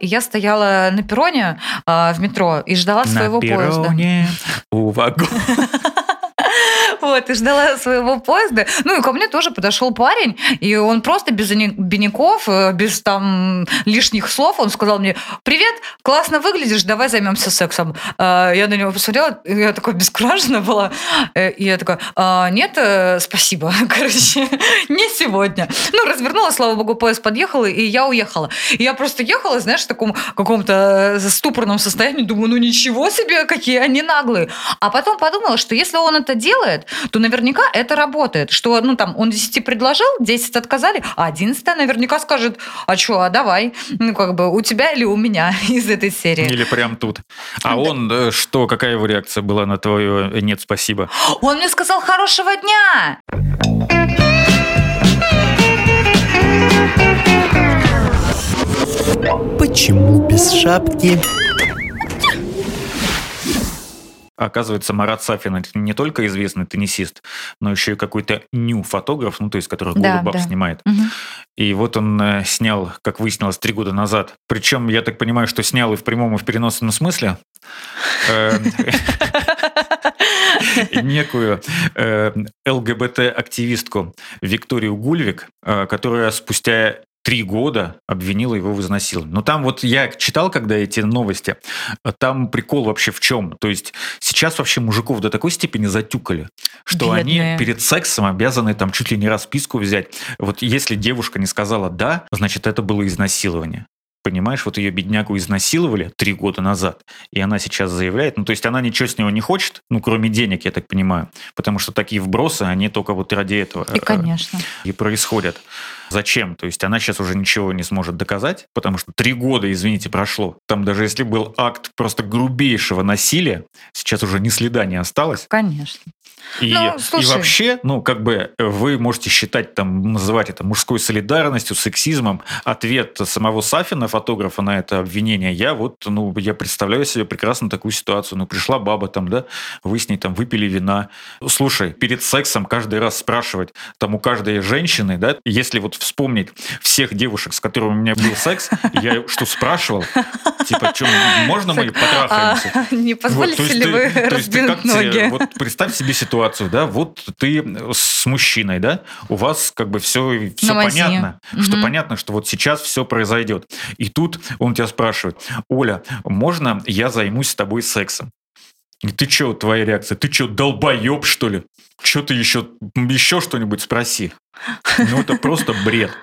и я стояла на перроне э, в метро и ждала своего На поезда. перроне у вагона. Вот, и ждала своего поезда. Ну, и ко мне тоже подошел парень, и он просто без обиняков, э, без там лишних слов, он сказал мне, привет, классно выглядишь, давай займемся сексом. А, Я на него посмотрела, я такая бескуражена была, Э, и я такая, «А, нет, э, спасибо, короче, не сегодня. Ну, развернула, слава богу, поезд подъехал, и я уехала. И я просто ехала, знаешь, в таком каком-то э, ступорном состоянии, думаю, ну ничего себе, какие они наглые. А потом подумала, что если он это делает, то наверняка это работает. Что, ну, там, он 10 предложил, 10 отказали, а 11 наверняка скажет, а что, а давай, ну, как бы, у тебя или у меня из этой серии. Или прям тут. А он э, что, какая его реакция была на твое э, «нет, спасибо»? Он мне сказал хорошего дня. Почему без шапки? Оказывается, Марат Сафин это не только известный теннисист, но еще и какой-то ню-фотограф, ну, то есть, который Да, голубов да. снимает. Мгм. И вот он э, снял, как выяснилось, три года назад. Причем, я так понимаю, что снял и в прямом, и в переносном смысле. э, некую э, ЛГБТ-активистку Викторию Гульвик, которая спустя три года обвинила его в изнасиловании. Но там вот я читал, когда эти новости, там прикол вообще в чем? То есть сейчас вообще мужиков до такой степени затюкали, что Бедные. они перед сексом обязаны там чуть ли не расписку взять. Вот если девушка не сказала «да», значит, это было изнасилование. Понимаешь, вот ее беднягу изнасиловали три года назад, и она сейчас заявляет, ну то есть она ничего с него не хочет, ну кроме денег, я так понимаю, потому что такие вбросы, они только вот ради этого И, э, конечно. и происходят. Зачем? То есть она сейчас уже ничего не сможет доказать, потому что три года, извините, прошло. Там даже если был акт просто грубейшего насилия, сейчас уже ни следа не осталось. Конечно. И, Ну, и вообще, ну, как бы вы можете считать, там, называть это мужской солидарностью, сексизмом. Ответ самого Сафина, фотографа, на это обвинение, я вот, ну, я представляю себе прекрасно такую ситуацию. Ну, пришла баба там, да, вы с ней там выпили вина. Слушай, перед сексом каждый раз спрашивать, там, у каждой женщины, да, если вот вспомнить всех девушек, с которыми у меня был секс, я что, спрашивал? Типа, что, можно мы потрахаемся? А, не позволите ли вы тебе- ноги? вот представь себе ситуацию, да, вот ты с мужчиной, да, у вас как бы все, понятно, что понятно, что вот сейчас все произойдет. И тут он тебя спрашивает, Оля, можно я займусь с тобой сексом? И ты что, твоя реакция? Ты что, долбоеб, что ли? Что ты еще, еще что-нибудь спроси? Ну, это просто бред.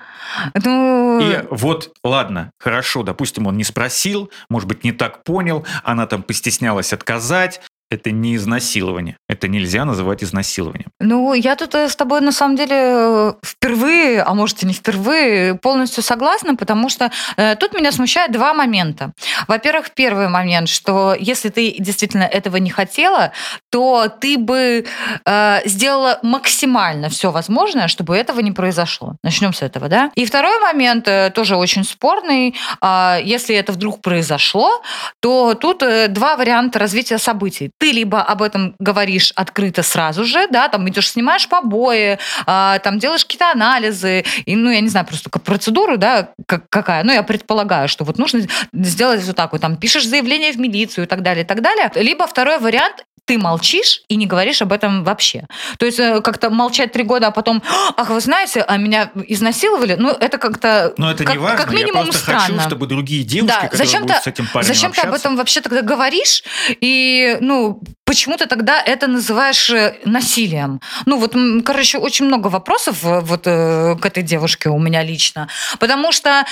Ну, И вот, ладно, хорошо, допустим, он не спросил, может быть, не так понял, она там постеснялась отказать. Это не изнасилование. Это нельзя называть изнасилованием. Ну, я тут э, с тобой на самом деле э, впервые, а может и не впервые, полностью согласна, потому что э, тут меня смущает два момента. Во-первых, первый момент, что если ты действительно этого не хотела, то ты бы э, сделала максимально все возможное, чтобы этого не произошло. Начнем с этого, да? И второй момент э, тоже очень спорный. А, Если это вдруг произошло, то тут э, два варианта развития событий. Ты либо об этом говоришь открыто сразу же, да, там идешь, снимаешь побои, а, там делаешь какие-то анализы, и, ну, я не знаю, просто процедуру, да, как, какая, ну, я предполагаю, что вот нужно сделать вот так вот, там, пишешь заявление в милицию и так далее, и так далее. Либо второй вариант, ты молчишь и не говоришь об этом вообще. То есть э, как-то молчать три года, а потом, ах, вы знаете, а меня изнасиловали, ну, это как-то Но это как, не важно. как минимум я просто странно. хочу, чтобы другие девушки, Да, которые зачем будут ты- с этим парнем Зачем ты об общаться, этом вообще тогда говоришь? И, ну, почему ты тогда это называешь э, насилием? Ну, вот, короче, очень много вопросов э, вот э, к этой девушке у меня лично. Потому что,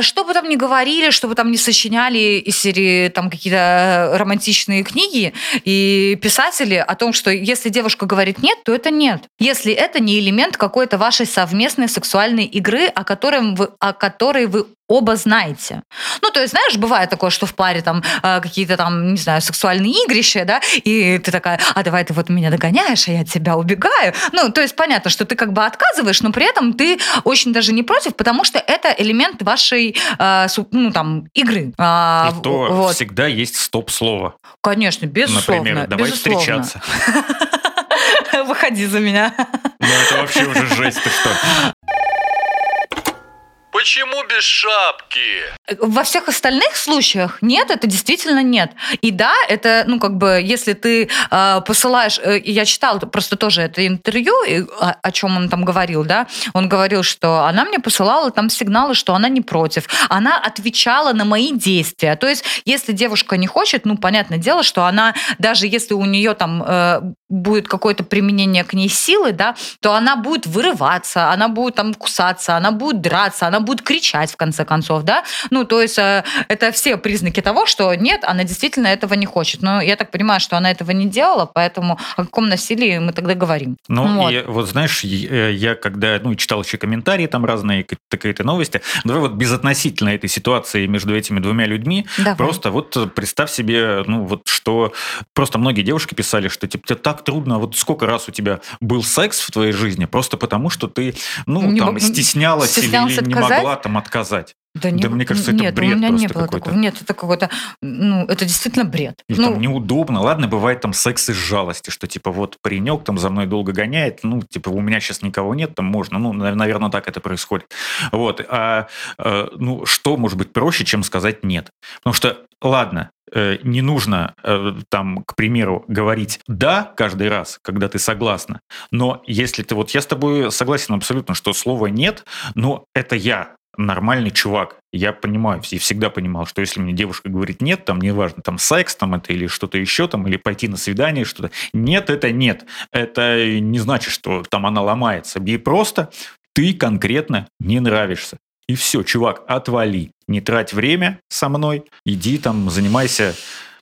что бы там ни говорили, что бы там ни сочиняли из серии там какие-то романтичные книги и писатели о том, что если девушка говорит нет, то это нет. Если это не элемент какой-то вашей совместной сексуальной игры, о, котором вы, о которой вы оба знаете. Ну, то есть, знаешь, бывает такое, что в паре там э, какие-то там, не знаю, сексуальные игрища, да, и ты такая, а давай ты вот меня догоняешь, а я от тебя убегаю. Ну, то есть понятно, что ты как бы отказываешь, но при этом ты очень даже не против, потому что это элемент вашей, э, ну, там, игры. А, И то вот. всегда есть стоп-слово. Конечно, безусловно. Например, давай безусловно. встречаться. Выходи за меня. Ну это вообще уже жесть, ты что? Почему без шапки? Во всех остальных случаях нет, это действительно нет. И да, это, ну, как бы, если ты э, посылаешь... Э, я читала просто тоже это интервью, и, о, о чем он там говорил, да, он говорил, что она мне посылала там сигналы, что она не против. Она отвечала на мои действия. То есть, если девушка не хочет, ну, понятное дело, что она, даже если у нее там э, будет какое-то применение к ней силы, да, то она будет вырываться, она будет там кусаться, она будет драться, она будет кричать в конце концов, да. Ну, то есть э, это все признаки того, что нет, она действительно этого не хочет. Но я так понимаю, что она этого не делала, поэтому о каком насилии мы тогда говорим. Ну, вот. и вот знаешь, я когда ну, читал еще комментарии там разные, какие-то новости, давай вот безотносительно этой ситуации между этими двумя людьми, давай. просто вот представь себе, ну вот что просто многие девушки писали, что типа тебе так трудно, вот сколько раз у тебя был секс в твоей жизни, просто потому что ты, ну, не там, стеснялась, стеснялась или, или не могла там отказать. Да, не, да мне кажется, нет, это бред у меня не было такого. Нет, это какой-то, ну, это действительно бред. Или ну, там неудобно. Ладно, бывает там секс из жалости, что типа вот паренек там за мной долго гоняет, ну, типа у меня сейчас никого нет, там можно. Ну, наверное, так это происходит. Вот. А, а ну, что может быть проще, чем сказать нет? Потому что, ладно, э, не нужно э, там, к примеру, говорить «да» каждый раз, когда ты согласна, но если ты, вот я с тобой согласен абсолютно, что слово «нет», но это я, нормальный чувак. Я понимаю, и всегда понимал, что если мне девушка говорит нет, там неважно, там секс там это или что-то еще, там, или пойти на свидание, что-то. Нет, это нет. Это не значит, что там она ломается. Ей просто ты конкретно не нравишься. И все, чувак, отвали. Не трать время со мной, иди там, занимайся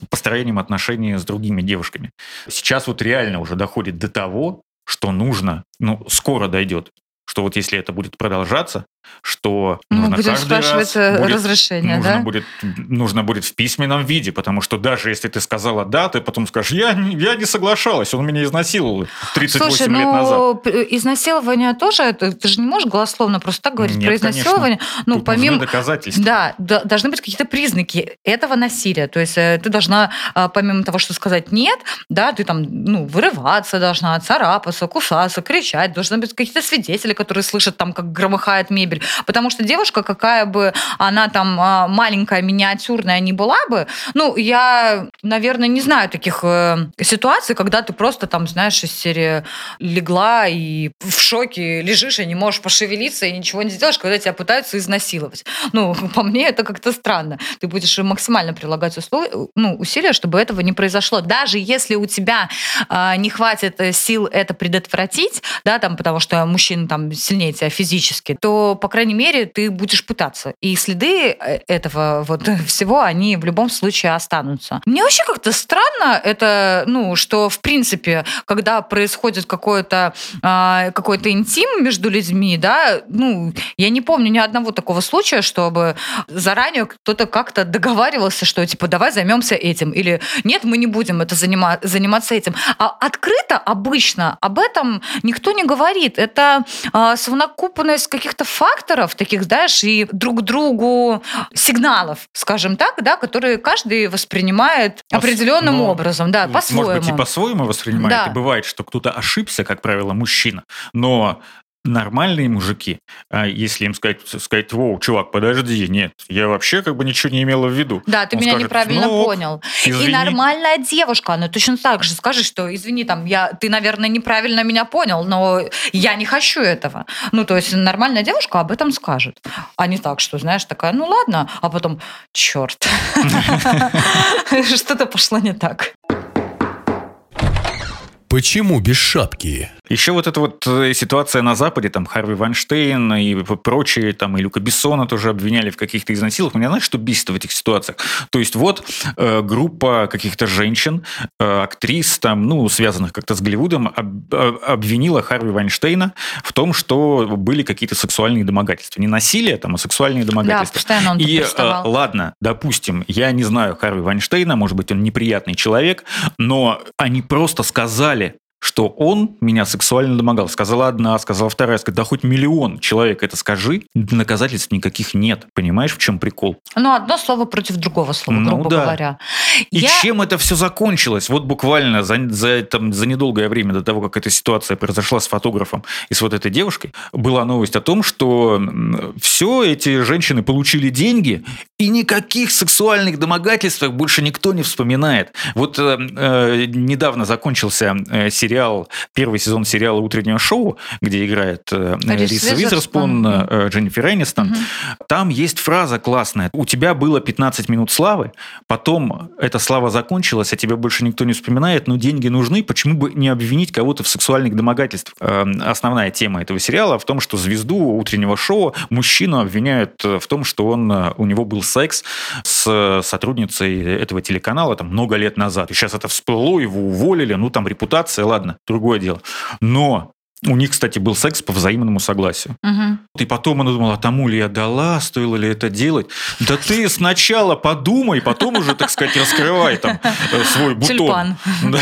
построением отношений с другими девушками. Сейчас вот реально уже доходит до того, что нужно, ну, скоро дойдет, что вот если это будет продолжаться, что ну, нужно будем каждый спрашивать раз будет, разрешение, нужно да? Будет, нужно будет в письменном виде, потому что даже если ты сказала «да», ты потом скажешь «я, я не соглашалась, он меня изнасиловал 38 Слушай, лет ну, назад». изнасилование тоже, ты, ты же не можешь голословно просто так говорить Нет, про изнасилование. Конечно. Ну, Тут помимо... доказательства. Да, да, должны быть какие-то признаки этого насилия. То есть э, ты должна, а, помимо того, что сказать «нет», да, ты там, ну, вырываться должна, царапаться, кусаться, кричать, должны быть какие-то свидетели, которые слышат там, как громыхает мебель. Потому что девушка, какая бы она там а, маленькая, миниатюрная не была бы, ну, я, наверное, не знаю таких э, ситуаций, когда ты просто там, знаешь, из серии легла и в шоке лежишь и не можешь пошевелиться и ничего не сделаешь, когда тебя пытаются изнасиловать. Ну, по мне это как-то странно. Ты будешь максимально прилагать условия, ну, усилия, чтобы этого не произошло. Даже если у тебя э, не хватит сил это предотвратить, да, там, потому что мужчина там сильнее тебя физически, то, по крайней мере, ты будешь пытаться. И следы э, этого вот всего, они в любом случае останутся. Мне вообще как-то странно это, ну, что, в принципе, когда происходит какой-то э, какой-то интим между людьми, да, ну, я не помню ни одного такого случая, чтобы заранее кто-то как-то договаривался, что, типа, давай займемся этим, или нет, мы не будем это занима- заниматься этим. А открыто обычно об этом никто не говорит. Это совокупность каких-то факторов, таких, знаешь, и друг другу сигналов, скажем так, да, которые каждый воспринимает определенным ну, образом, да, по-своему. Может быть, и по-своему воспринимает. Да. И бывает, что кто-то ошибся, как правило, мужчина, но нормальные мужики, а если им сказать, сказать, воу, чувак, подожди, нет, я вообще как бы ничего не имела в виду. Да, ты Он меня скажет, неправильно ну, понял. извини. И нормальная девушка, она точно так же скажет, что, извини, там, я, ты, наверное, неправильно меня понял, но я не хочу этого. Ну, то есть нормальная девушка об этом скажет. А не так, что, знаешь, такая, ну ладно, а потом, черт, что-то пошло не так. Почему без шапки? Еще вот эта вот э, ситуация на Западе, там Харви Вайнштейн и прочие, там и Люка Бессона тоже обвиняли в каких-то изнасилованиях. Меня знаешь, что бесит в этих ситуациях? То есть вот э, группа каких-то женщин, э, актрис, там, ну, связанных как-то с Голливудом, об, обвинила Харви Вайнштейна в том, что были какие-то сексуальные домогательства. Не насилие, там, а сексуальные домогательства. Да, он И э, ладно, допустим, я не знаю Харви Вайнштейна, может быть, он неприятный человек, но они просто сказали, что он меня сексуально домогал. Сказала одна, сказала вторая, сказала, да хоть миллион человек это скажи, доказательств никаких нет. Понимаешь, в чем прикол? Ну, одно слово против другого слова, Ну грубо да. говоря. И Я- чем это все закончилось? Вот буквально за, за, там, за недолгое время до того, как эта ситуация произошла с фотографом и с вот этой девушкой, была новость о том, что все эти женщины получили деньги, и никаких сексуальных домогательств больше никто не вспоминает. Вот э, э, недавно закончился э, сериал, первый сезон сериала «Утреннее шоу», где играет э, Риз Визерспун, э, Дженнифер Энистон. Мгм. Там есть фраза классная. У тебя было 15 минут славы, потом эта слава закончилась, а тебя больше никто не вспоминает, но деньги нужны, почему бы не обвинить кого-то в сексуальных домогательствах? Эм, Основная тема этого сериала в том, что звезду утреннего шоу мужчину обвиняют э, в том, что он, э, у него был секс с сотрудницей этого телеканала там много лет назад. И сейчас это всплыло, его уволили, ну там репутация, ладно, другое дело. Но у них, кстати, был секс по взаимному согласию. Мгм. И потом она думала, а тому ли я дала, стоило ли это делать. Да ты сначала подумай, потом уже, так сказать, раскрывай там э, свой бутон. Тюльпан. Да.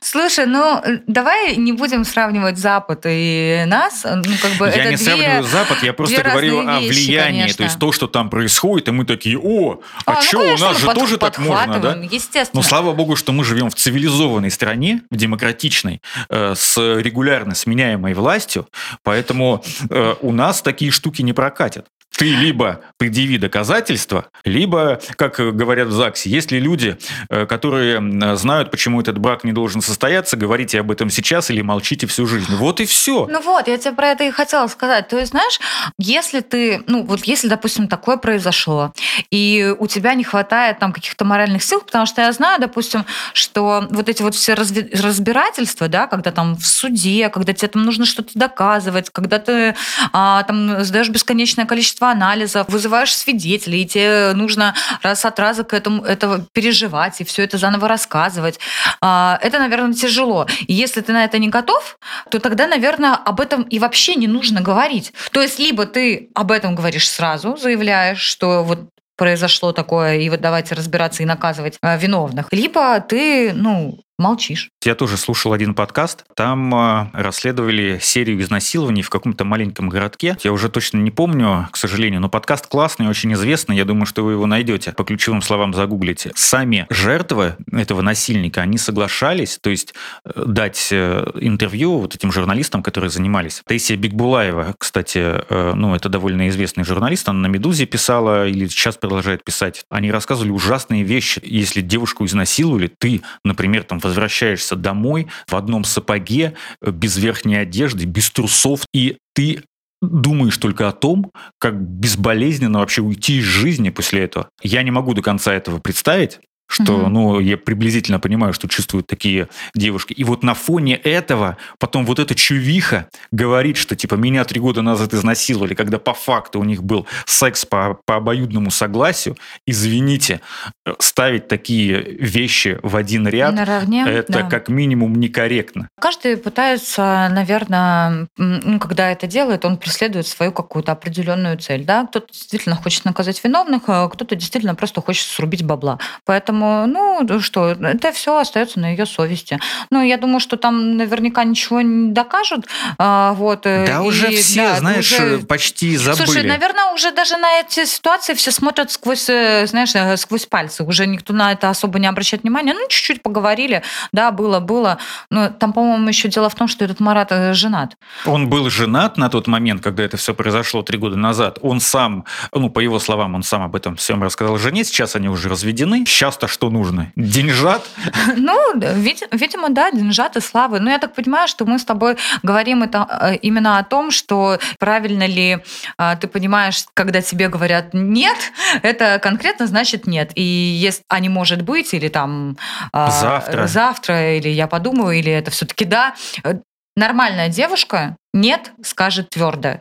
Слушай, ну э, давай не будем сравнивать Запад и нас. Ну, как бы Я это не две- сравниваю Запад, я просто говорю о вещи, влиянии. конечно. То есть то, что там происходит, и мы такие, о, а, ну, что, у конечно, нас мы же под- тоже так можно, да? Естественно. Но слава богу, что мы живем в цивилизованной стране, в демократичной, э, с регулярно сменяемой властью, поэтому э, у нас такие штуки не прокатят. Ты либо предъяви доказательства, либо, как говорят в ЗАГСе, если люди, э, которые знают, почему этот брак не должен состояться, говорите об этом сейчас или молчите всю жизнь. Вот и все. Ну вот, я тебе про это и хотела сказать. То есть, знаешь, если ты, ну вот если, допустим, такое произошло, и у тебя не хватает там каких-то моральных сил, потому что я знаю, допустим, что вот эти вот все разбирательства, да, когда там в суде, когда тебе там нужно что-то доказывать, когда ты а, там сдаешь бесконечное количество анализов, вызываешь свидетелей, и тебе нужно раз от раза к этому этого переживать и все это заново рассказывать. А, это, наверное, тяжело. И если ты на это не готов, то тогда, наверное, об этом и вообще не нужно говорить. То есть либо ты об этом говоришь сразу, заявляешь, что вот произошло такое, и вот давайте разбираться и наказывать э, виновных. Либо ты, ну, молчишь. Я тоже слушал один подкаст. Там э, расследовали серию изнасилований в каком-то маленьком городке. Я уже точно не помню, к сожалению, но подкаст классный, очень известный. Я думаю, что вы его найдете. По ключевым словам загуглите. Сами жертвы этого насильника, они соглашались, то есть э, дать э, интервью вот этим журналистам, которые занимались. Таисия Бигбулаева, кстати, э, ну, это довольно известный журналист, она на «Медузе» писала или сейчас продолжает писать. Они рассказывали ужасные вещи. Если девушку изнасиловали, ты, например, там возвращаешься домой в одном сапоге, э, без верхней одежды, без трусов, и ты думаешь только о том, как безболезненно вообще уйти из жизни после этого. Я не могу до конца этого представить, что, Мгм. ну, я приблизительно понимаю, что чувствуют такие девушки. И вот на фоне этого потом вот эта чувиха говорит, что, типа, меня три года назад изнасиловали, когда по факту у них был секс по, по обоюдному согласию. Извините, э, ставить такие вещи в один ряд, Наравне. это да. как минимум некорректно. Каждый пытается, наверное, ну, когда это делает, он преследует свою какую-то определенную цель. Да? Кто-то действительно хочет наказать виновных, а кто-то действительно просто хочет срубить бабла. Поэтому, ну что, это все остается на ее совести. Ну, я думаю, что там наверняка ничего не докажут. а, вот, э, Да уже и, все, да, знаешь, уже- почти забыли. Слушай, наверное, уже даже на эти ситуации все смотрят сквозь, э, знаешь, э, сквозь пальцы. Уже никто на это особо не обращает внимания. Ну, чуть-чуть поговорили, да, было, было. Но там, по-моему, еще дело в том, что этот Марат женат. Он был женат на тот момент, когда это все произошло три года назад. Он сам, ну, по его словам, он сам об этом всем рассказал жене. Сейчас они уже разведены. Сейчас-то что нужно? Деньжат? Ну, вид- видимо, да, деньжат и славы. Но я так понимаю, что мы с тобой говорим это э, именно о том, что правильно ли а, ты понимаешь, когда тебе говорят «нет», это конкретно значит «нет». И если, а не может быть, или там а, Завтра. завтра, или я подумаю, или это все-таки «да». Э, Нормальная девушка «нет» скажет твердо.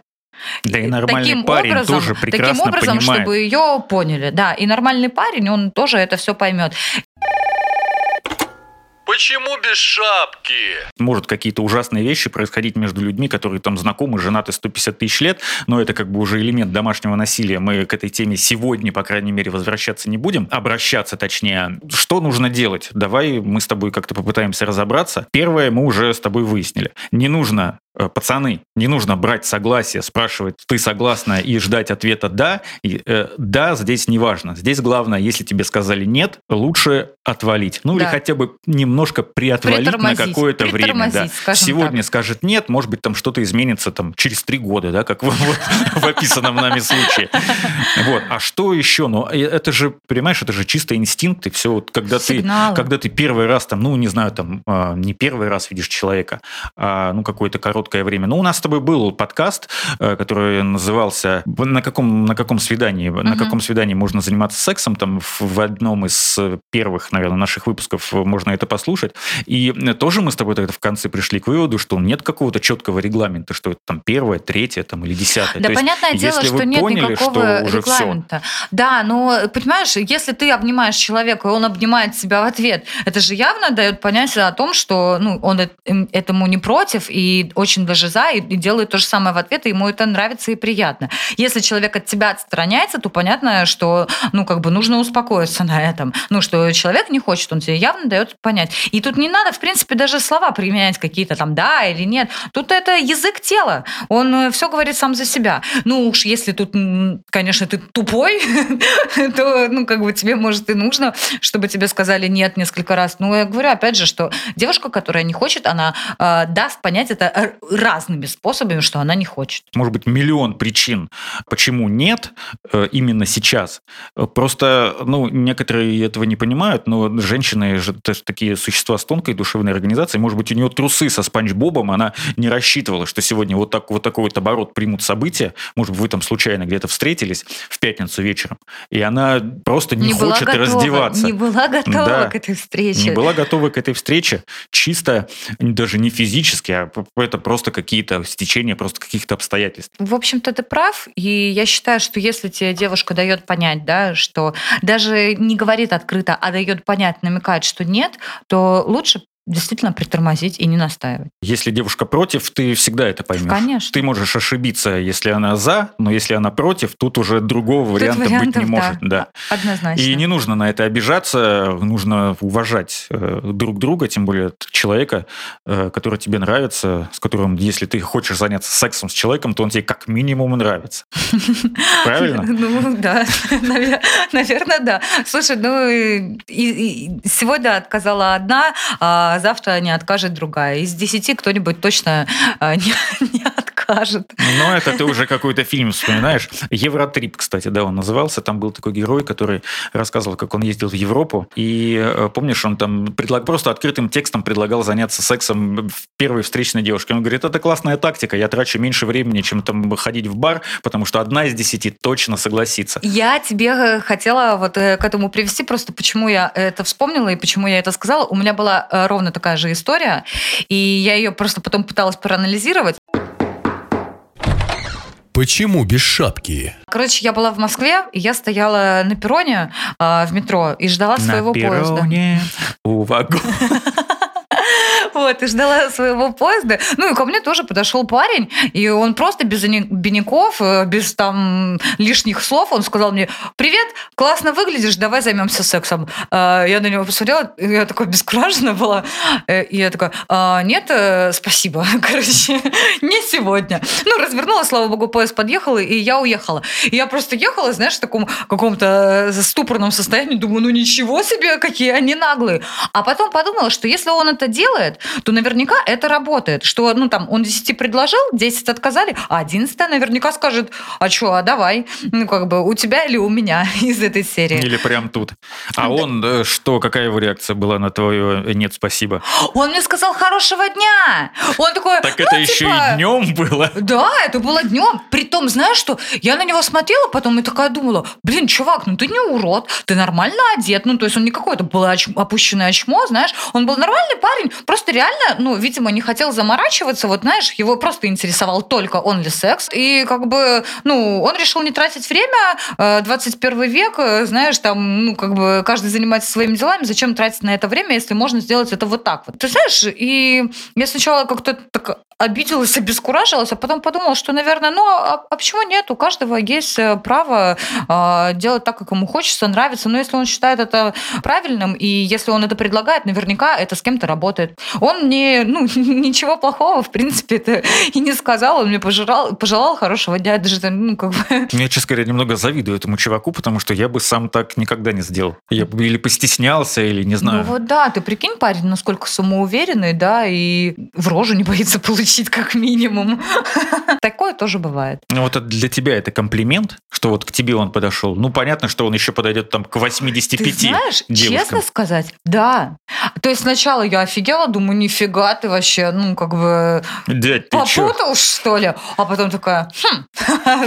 Да и нормальный таким парень образом, тоже прекрасно таким образом, понимает. чтобы ее поняли, да. И нормальный парень, он тоже это все поймет. Почему без шапки? Может какие-то ужасные вещи происходить между людьми, которые там знакомы, женаты 150 тысяч лет, но это как бы уже элемент домашнего насилия. Мы к этой теме сегодня, по крайней мере, возвращаться не будем. Обращаться, точнее. Что нужно делать? Давай мы с тобой как-то попытаемся разобраться. Первое мы уже с тобой выяснили. Не нужно э, пацаны, не нужно брать согласие, спрашивать, ты согласна, и ждать ответа «да». И, э, «Да» здесь не важно. Здесь главное, если тебе сказали «нет», лучше отвалить. Ну, Да. или хотя бы немножко приотвалить на какое-то время. Да. Сегодня так. скажет «нет», может быть, там что-то изменится там, через три года, да, как в, описанном нами случае. Вот. А что еще? Ну, э, это же, понимаешь, это же чисто инстинкт, и все, вот, когда ты когда ты первый раз там, ну, не знаю, там, а, не первый раз видишь человека, а, ну, какое-то короткое время. Ну, у нас с тобой был подкаст, э, который назывался «На каком, на каком свидании?» На Мгм. каком свидании можно заниматься сексом? Там в, одном из первых, наверное, наших выпусков можно это послушать. И э, тоже мы с тобой тогда в конце пришли к выводу, что нет какого-то четкого регламента, что это там первое, третье там, или десятое. Да, То есть, понятное дело, если что вы нет поняли, никакого что регламента. Да, но понимаешь, если ты обнимаешь человека, и он обнимает себя в ответ, это же явно дает понять о том, что ну, он эм, этому не против и очень даже за, и, и делает то же самое в ответ, и ему это нравится и приятно. Если человек от тебя отстраняется, то понятно, что ну, как бы нужно успокоиться на этом. Ну, что человек не хочет, он тебе явно дает понять. И тут не надо, в принципе, даже слова применять какие-то там да или нет. Тут это язык тела. Он все говорит сам за себя. Ну уж если тут, конечно, ты тупой, то, ну, как бы тебе, может, и нужно, чтобы тебе сказали нет несколько раз. Ну, я говорю, опять же, что девушка, которая не хочет, она э, даст понять это разными способами, что она не хочет. может быть, миллион причин, почему нет э, именно сейчас. Просто, ну, некоторые этого не понимают, но женщины же такие существа с тонкой душевной организацией. Может быть, у нее трусы со Спанч Бобом, она не рассчитывала, что сегодня вот, так, вот такой вот оборот примут события. Может быть, вы там случайно где-то встретились в пятницу вечером, и она просто не, была хочет готова, раздеваться. Не была готова Да. к этой встрече. Не была готова к этой встрече чисто даже не физически, а это просто какие-то стечения просто каких-то обстоятельств. В общем-то, ты прав. И я считаю, что если тебе девушка дает понять, да, что даже не говорит открыто, а дает понять, намекает, что нет, то лучше действительно притормозить и не настаивать. Если девушка против, ты всегда это поймешь. Конечно. Ты можешь ошибиться, если она за, но если она против, тут уже другого Тут варианта быть вариантов, не может. Да. Однозначно. И не нужно на это обижаться, нужно уважать э, друг друга, тем более человека, э, который тебе нравится, с которым, если ты хочешь заняться сексом с человеком, то он тебе как минимум нравится. Правильно? Ну, да, наверное, да. Слушай, ну, и- сегодня отказала одна, а завтра не откажет другая. Из десяти кто-нибудь точно а, не, не откажет. Ну, это ты уже какой-то фильм вспоминаешь. Евротрип, кстати, да, он назывался. Там был такой герой, который рассказывал, как он ездил в Европу. И э, помнишь, он там предлаг... просто открытым текстом предлагал заняться сексом в первой встречной девушке. Он говорит, это классная тактика, я трачу меньше времени, чем там ходить в бар, потому что одна из десяти точно согласится. Я тебе э, хотела вот э, к этому привести, просто почему я это вспомнила и почему я это сказала. У меня была ровно такая же история, и я ее просто потом пыталась проанализировать. Почему без шапки? Короче, я была в Москве, и я стояла на перроне а, в метро и ждала своего На поезда. перроне у вагона. Вот, и ждала своего поезда. Ну, и ко мне тоже подошел парень, и он просто без обиняков, э, без там лишних слов, он сказал мне, привет, классно выглядишь, давай займемся сексом. А, Я на него посмотрела, я такой бескуражена была, Э, и я такая, «А, нет, э, спасибо, короче, не сегодня. Ну, развернулась, слава богу, поезд подъехал, и я уехала. И я просто ехала, знаешь, в таком каком-то ступорном состоянии, думаю, ну ничего себе, какие они наглые. А потом подумала, что если он это делает, то наверняка это работает. Что, ну, там, он 10 предложил, 10 отказали, а 11 наверняка скажет, а что, а давай, ну, как бы, у тебя или у меня из этой серии. Или прям тут. А он э, что, какая его реакция была на твое э, «нет, спасибо»? Он мне сказал хорошего дня. Он такой, Так ну, это еще типа, и днем было. Да, это было днем. Притом, знаешь что, я на него смотрела потом и такая думала, блин, чувак, ну ты не урод, ты нормально одет. Ну, то есть он не какой-то был оч- опущенное очмо, знаешь. Он был нормальный парень, просто реально реально, ну, видимо, не хотел заморачиваться, вот, знаешь, его просто интересовал только он ли секс, и как бы, ну, он решил не тратить время, 21 э, век, э, знаешь, там, ну, как бы каждый занимается своими делами, зачем тратить на это время, если можно сделать это вот так вот. Ты знаешь, и я сначала как-то так обиделась, обескуражилась, а потом подумала, что, наверное, ну, а, а почему нет? У каждого есть э, право э, делать так, как ему хочется, нравится. Но если он считает это правильным, и если он это предлагает, наверняка это с кем-то работает. Он мне, ну, ничего плохого, в принципе, это и не сказал. Он мне пожелал, пожелал хорошего дня. Даже, ну, как бы... Я, честно говоря, немного завидую этому чуваку, потому что я бы сам так никогда не сделал. Я бы или постеснялся, или не знаю. Ну вот да, ты прикинь, парень, насколько самоуверенный, да, и в рожу не боится получить как минимум. Такое тоже бывает. Ну вот для тебя это комплимент, что вот к тебе он подошел. Ну понятно, что он еще подойдет там к 85 Ты знаешь, девушкам. честно сказать, да. То есть сначала я офигела, думаю, нифига ты вообще, ну как бы Дядь, попутал, что ли? А потом такая, хм,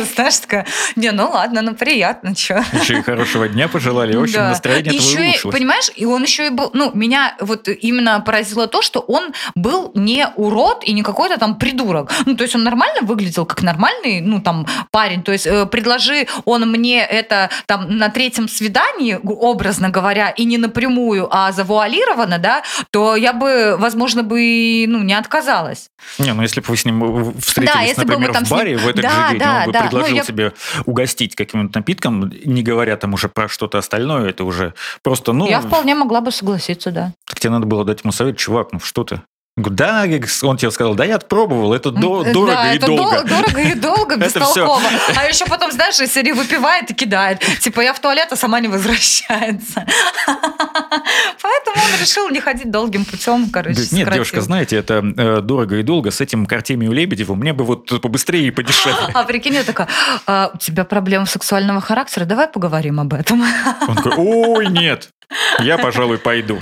знаешь, такая, не, ну ладно, ну приятно, что. Еще и хорошего дня пожелали, в общем, да. настроение еще твое улучшилось. И, понимаешь, и он еще и был, ну, меня вот именно поразило то, что он был не урод и не какой-то там придурок. Ну, то есть он нормально выглядел, как нормальный, ну, там, парень. То есть э, предложи он мне это там на третьем свидании, образно говоря, и не напрямую, а завуалированно, да, то я бы, возможно, бы, ну, не отказалась. Не, ну, если бы вы с ним встретились, да, если например, бы там в баре ним... в этот да, же день, да, он бы да. предложил ну, тебе угостить каким-нибудь напитком, не говоря там уже про что-то остальное, это уже просто, ну... Я вполне могла бы согласиться, да. Так тебе надо было дать ему совет, чувак, ну что ты? Да, он тебе сказал, да, я отпробовал, это до, дорого да, и это долго. дорого и долго, бестолково. А еще потом, знаешь, из серии выпивает и кидает. Типа, я в туалет, а сама не возвращается. Поэтому он решил не ходить долгим путем, короче, Нет, девушка, знаете, это э, дорого и долго. С этим Артемием Лебедевым мне бы вот побыстрее и подешевле. А прикинь, я такая, «А, у тебя проблемы сексуального характера, давай поговорим об этом. Он такой, ой, нет, я, пожалуй, пойду.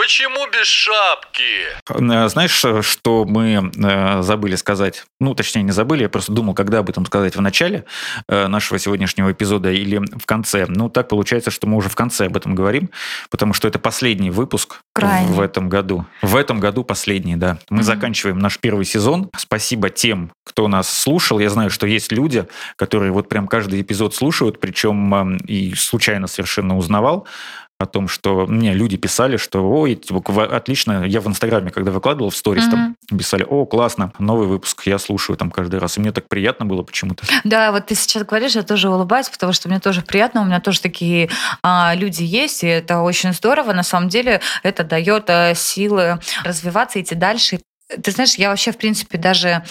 Почему без шапки? Э, знаешь, что мы э, забыли сказать? Ну, точнее, не забыли, я просто думал, когда об этом сказать в начале э, нашего сегодняшнего эпизода или в конце. Ну, так получается, что мы уже в конце об этом говорим, потому что это последний выпуск Крайне. в этом году. В этом году последний, да. Мы mm-hmm. заканчиваем наш первый сезон. Спасибо тем, кто нас слушал. Я знаю, что есть люди, которые вот прям каждый эпизод слушают, причем и случайно совершенно узнавал о том, что мне люди писали, что ой, типа, отлично, я в Инстаграме, когда выкладывал в сторис, mm-hmm. там писали, о, классно, новый выпуск, я слушаю там каждый раз, и мне так приятно было почему-то. Да, вот ты сейчас говоришь, я тоже улыбаюсь, потому что мне тоже приятно, у меня тоже такие а, люди есть, и это очень здорово, на самом деле это дает а, силы развиваться, идти дальше. Ты знаешь, я вообще, в принципе, даже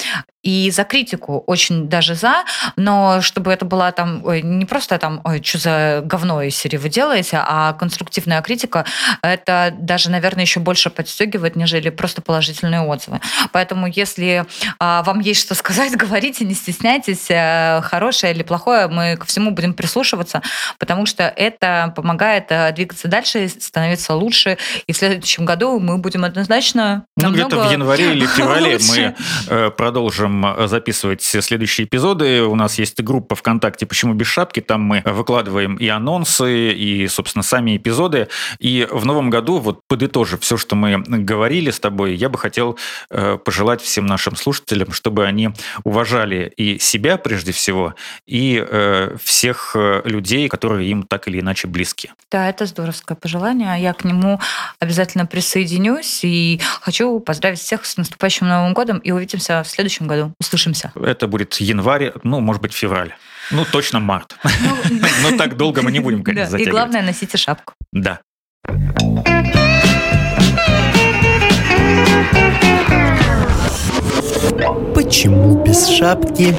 и за критику очень даже за, но чтобы это была там ой, не просто там, ой, что за говно из серии вы делаете, а конструктивная критика, это даже, наверное, еще больше подстегивает, нежели просто положительные отзывы. Поэтому если а, вам есть что сказать, говорите, не стесняйтесь, а, хорошее или плохое, мы ко всему будем прислушиваться, потому что это помогает а, двигаться дальше, становиться лучше, и в следующем году мы будем однозначно Ну, где-то в январе или феврале мы э, продолжим можем э, записывать следующие эпизоды. У нас есть группа ВКонтакте «Почему без шапки?». Там мы выкладываем и анонсы, и, собственно, сами эпизоды. И в новом году, вот подытожив все, что мы говорили с тобой, я бы хотел э, пожелать всем нашим слушателям, чтобы они уважали и себя прежде всего, и э, всех людей, которые им так или иначе близки. Да, это здоровское пожелание. Я к нему обязательно присоединюсь и хочу поздравить всех с наступающим Новым годом и увидимся в следующем году году. Услышимся. Это будет январь, ну, может быть, февраль. Ну, точно март. Но так долго мы не будем, конечно, затягивать. И главное, носите шапку. Да. Почему без шапки?